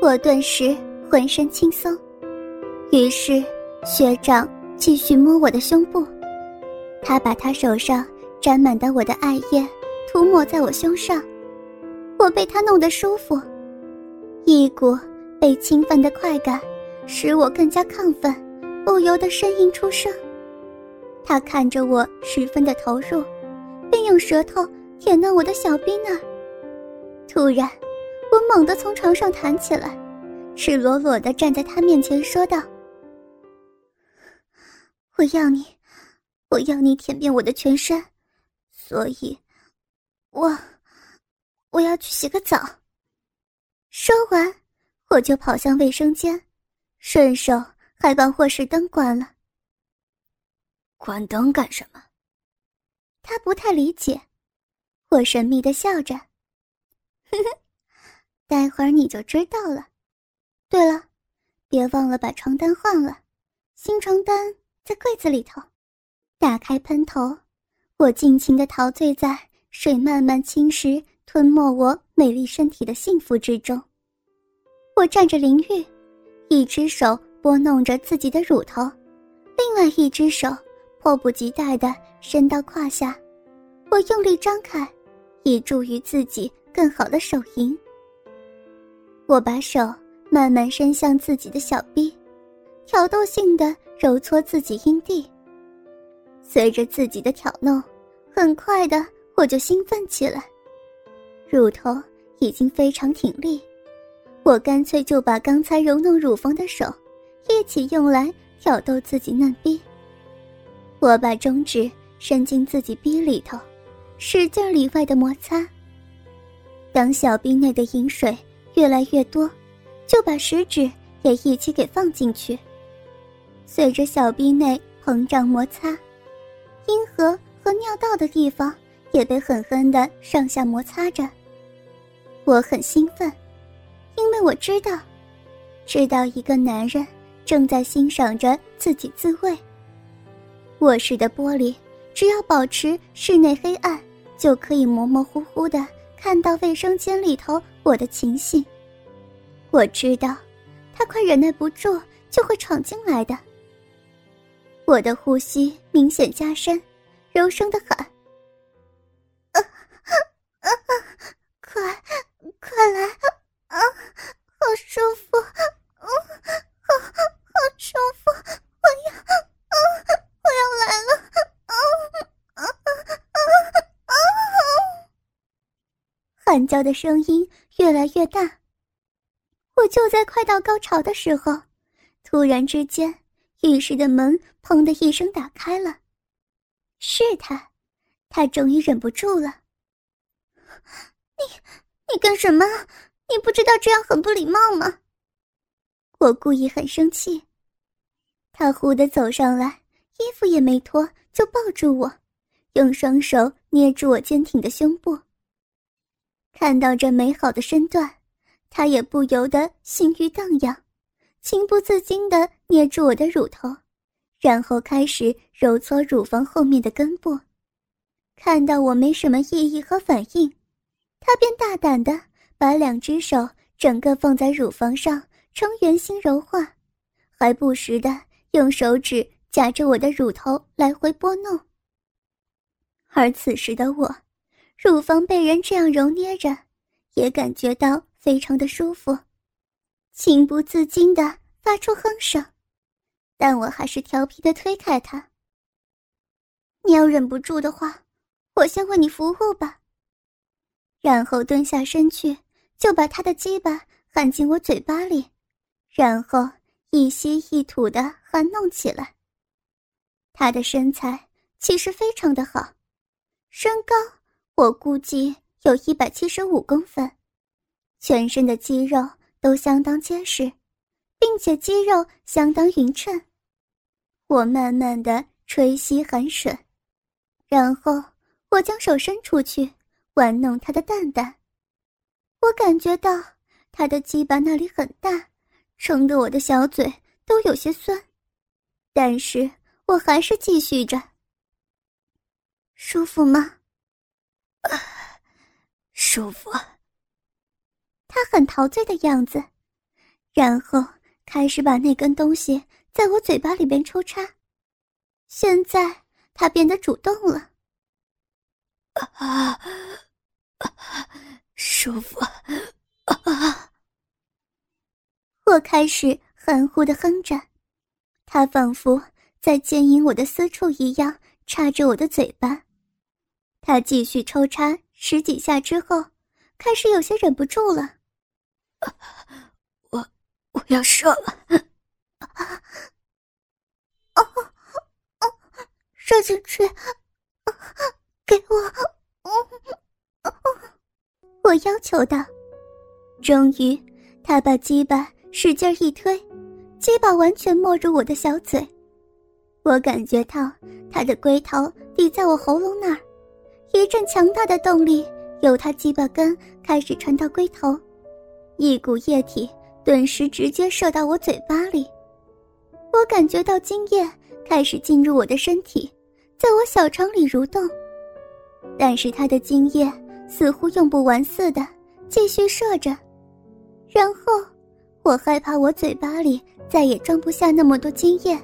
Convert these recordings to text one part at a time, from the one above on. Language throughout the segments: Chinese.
我顿时浑身轻松。于是学长继续摸我的胸部，他把他手上沾满的我的艾叶涂抹在我胸上，我被他弄得舒服，一股被侵犯的快感使我更加亢奋，不由得呻吟出声。他看着我十分的投入，并用舌头舔弄我的小臂那。突然，我猛地从床上弹起来，赤裸裸地站在他面前，说道：“我要你，我要你舔遍我的全身，所以，我，我要去洗个澡。”说完，我就跑向卫生间，顺手还把卧室灯关了。关灯干什么？他不太理解。我神秘的笑着，呵呵，待会儿你就知道了。对了，别忘了把床单换了，新床单在柜子里头。打开喷头，我尽情的陶醉在水慢慢侵蚀、吞没我美丽身体的幸福之中。我站着淋浴，一只手拨弄着自己的乳头，另外一只手。迫不及待地伸到胯下，我用力张开，以助于自己更好的手淫。我把手慢慢伸向自己的小臂，挑逗性的揉搓自己阴蒂。随着自己的挑弄，很快的我就兴奋起来，乳头已经非常挺立，我干脆就把刚才揉弄乳房的手，一起用来挑逗自己嫩逼。我把中指伸进自己逼里头，使劲里外的摩擦。当小臂内的饮水越来越多，就把食指也一起给放进去。随着小臂内膨胀摩擦，阴核和尿道的地方也被狠狠的上下摩擦着。我很兴奋，因为我知道，知道一个男人正在欣赏着自己自慰。卧室的玻璃，只要保持室内黑暗，就可以模模糊糊的看到卫生间里头我的情形。我知道，他快忍耐不住就会闯进来的。我的呼吸明显加深，柔声的喊：“啊啊啊！快快来啊！好舒服，啊，好好舒服，我要啊！”我要来了！啊啊啊啊！喊叫的声音越来越大。我就在快到高潮的时候，突然之间，浴室的门“砰”的一声打开了。是他，他终于忍不住了。你，你干什么？你不知道这样很不礼貌吗？我故意很生气。他忽地走上来。衣服也没脱，就抱住我，用双手捏住我坚挺的胸部。看到这美好的身段，他也不由得性欲荡漾，情不自禁地捏住我的乳头，然后开始揉搓乳房后面的根部。看到我没什么异议和反应，他便大胆地把两只手整个放在乳房上，呈圆形揉化，还不时地用手指。夹着我的乳头来回拨弄，而此时的我，乳房被人这样揉捏着，也感觉到非常的舒服，情不自禁的发出哼声，但我还是调皮的推开他。你要忍不住的话，我先为你服务吧。然后蹲下身去，就把他的鸡巴含进我嘴巴里，然后一吸一吐的含弄起来。他的身材其实非常的好，身高我估计有一百七十五公分，全身的肌肉都相当结实，并且肌肉相当匀称。我慢慢的吹吸寒水，然后我将手伸出去玩弄他的蛋蛋，我感觉到他的鸡巴那里很大，撑得我的小嘴都有些酸，但是。我还是继续着。舒服吗？舒服。他很陶醉的样子，然后开始把那根东西在我嘴巴里边抽插。现在他变得主动了，啊，舒服，啊！我开始含糊的哼着，他仿佛在牵引我的私处一样插着我的嘴巴。他继续抽插十几下之后，开始有些忍不住了，我我要射了，啊！啊啊，射进去，给我，我要求道。终于，他把鸡巴使劲一推，鸡巴完全没入我的小嘴。我感觉到他的龟头抵在我喉咙那儿。一阵强大的动力由他鸡巴根开始传到龟头，一股液体顿时直接射到我嘴巴里。我感觉到精液开始进入我的身体，在我小肠里蠕动，但是他的精液似乎用不完似的，继续射着。然后我害怕我嘴巴里再也装不下那么多精液，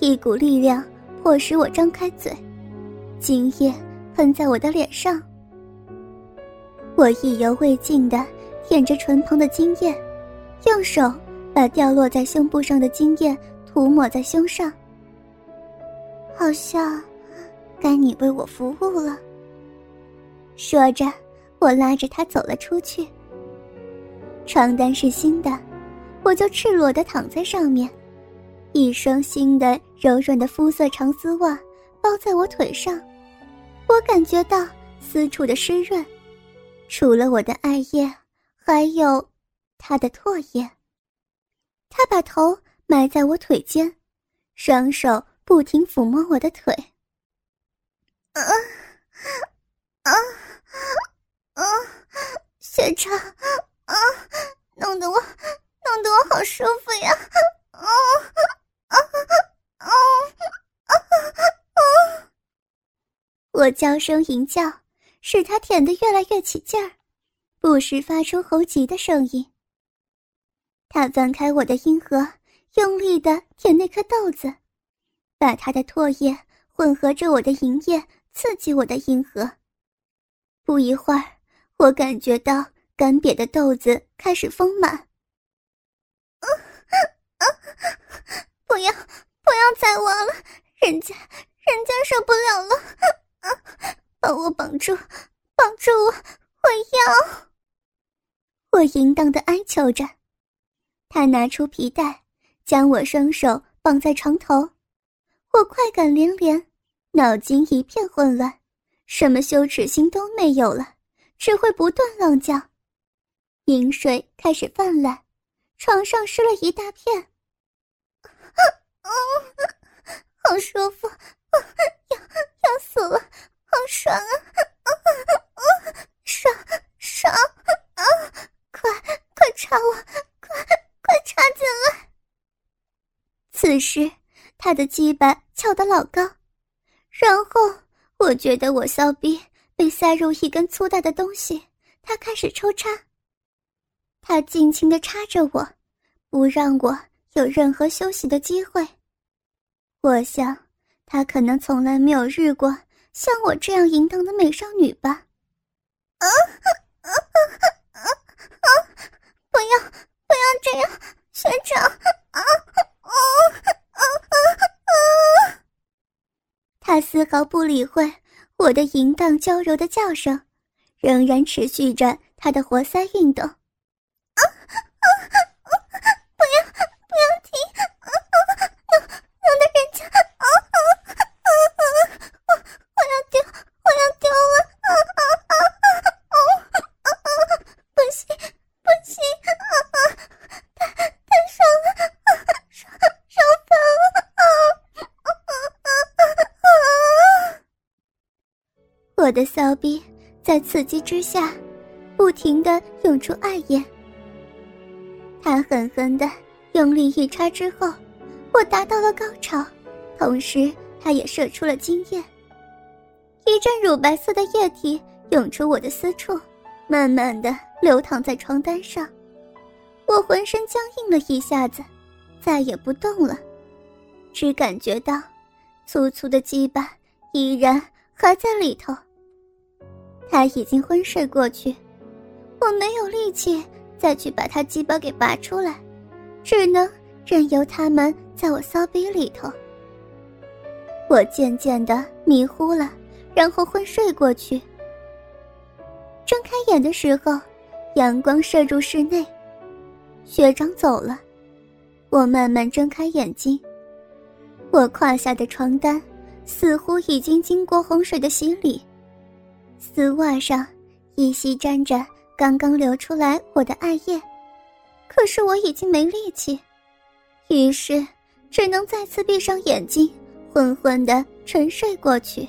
一股力量迫使我张开嘴，精液。喷在我的脸上，我意犹未尽的舔着唇旁的精液，用手把掉落在胸部上的精液涂抹在胸上。好像该你为我服务了。说着，我拉着他走了出去。床单是新的，我就赤裸的躺在上面，一双新的柔软的肤色长丝袜包在我腿上。我感觉到私处的湿润，除了我的艾叶，还有他的唾液。他把头埋在我腿间，双手不停抚摸我的腿。啊啊啊！学长，啊，弄得我，弄得我好舒服呀！啊啊啊啊啊！我娇声吟叫，使他舔得越来越起劲儿，不时发出喉急的声音。他翻开我的阴核，用力的舔那颗豆子，把他的唾液混合着我的银液，刺激我的阴核。不一会儿，我感觉到干瘪的豆子开始丰满。不要，不要再挖了，人家，人家受不了了。把我绑住，绑住我！我要！我淫荡的哀求着。他拿出皮带，将我双手绑在床头。我快感连连，脑筋一片混乱，什么羞耻心都没有了，只会不断浪叫。饮水开始泛滥，床上湿了一大片。啊！好舒服。要要死了，好爽啊！啊啊爽爽啊！快快插我，快快插进来！此时他的鸡巴翘得老高，然后我觉得我骚逼被塞入一根粗大的东西，他开始抽插。他尽情的插着我，不让我有任何休息的机会。我想。他可能从来没有日过像我这样淫荡的美少女吧？啊啊啊啊啊！不要不要这样，学长！啊啊啊啊啊！他丝毫不理会我的淫荡娇柔的叫声，仍然持续着他的活塞运动。啊啊啊！不要不要停！啊啊！弄弄得人家啊啊！我的骚逼在刺激之下，不停的涌出艾叶。他狠狠的用力一插之后，我达到了高潮，同时他也射出了精液。一阵乳白色的液体涌出我的私处，慢慢的流淌在床单上。我浑身僵硬了一下子，再也不动了，只感觉到粗粗的鸡巴依然还在里头。他已经昏睡过去，我没有力气再去把他鸡巴给拔出来，只能任由他们在我骚逼里头。我渐渐的迷糊了，然后昏睡过去。睁开眼的时候，阳光射入室内。学长走了，我慢慢睁开眼睛。我胯下的床单似乎已经经过洪水的洗礼，丝袜上依稀沾着刚刚流出来我的艾叶，可是我已经没力气，于是只能再次闭上眼睛，昏昏的沉睡过去。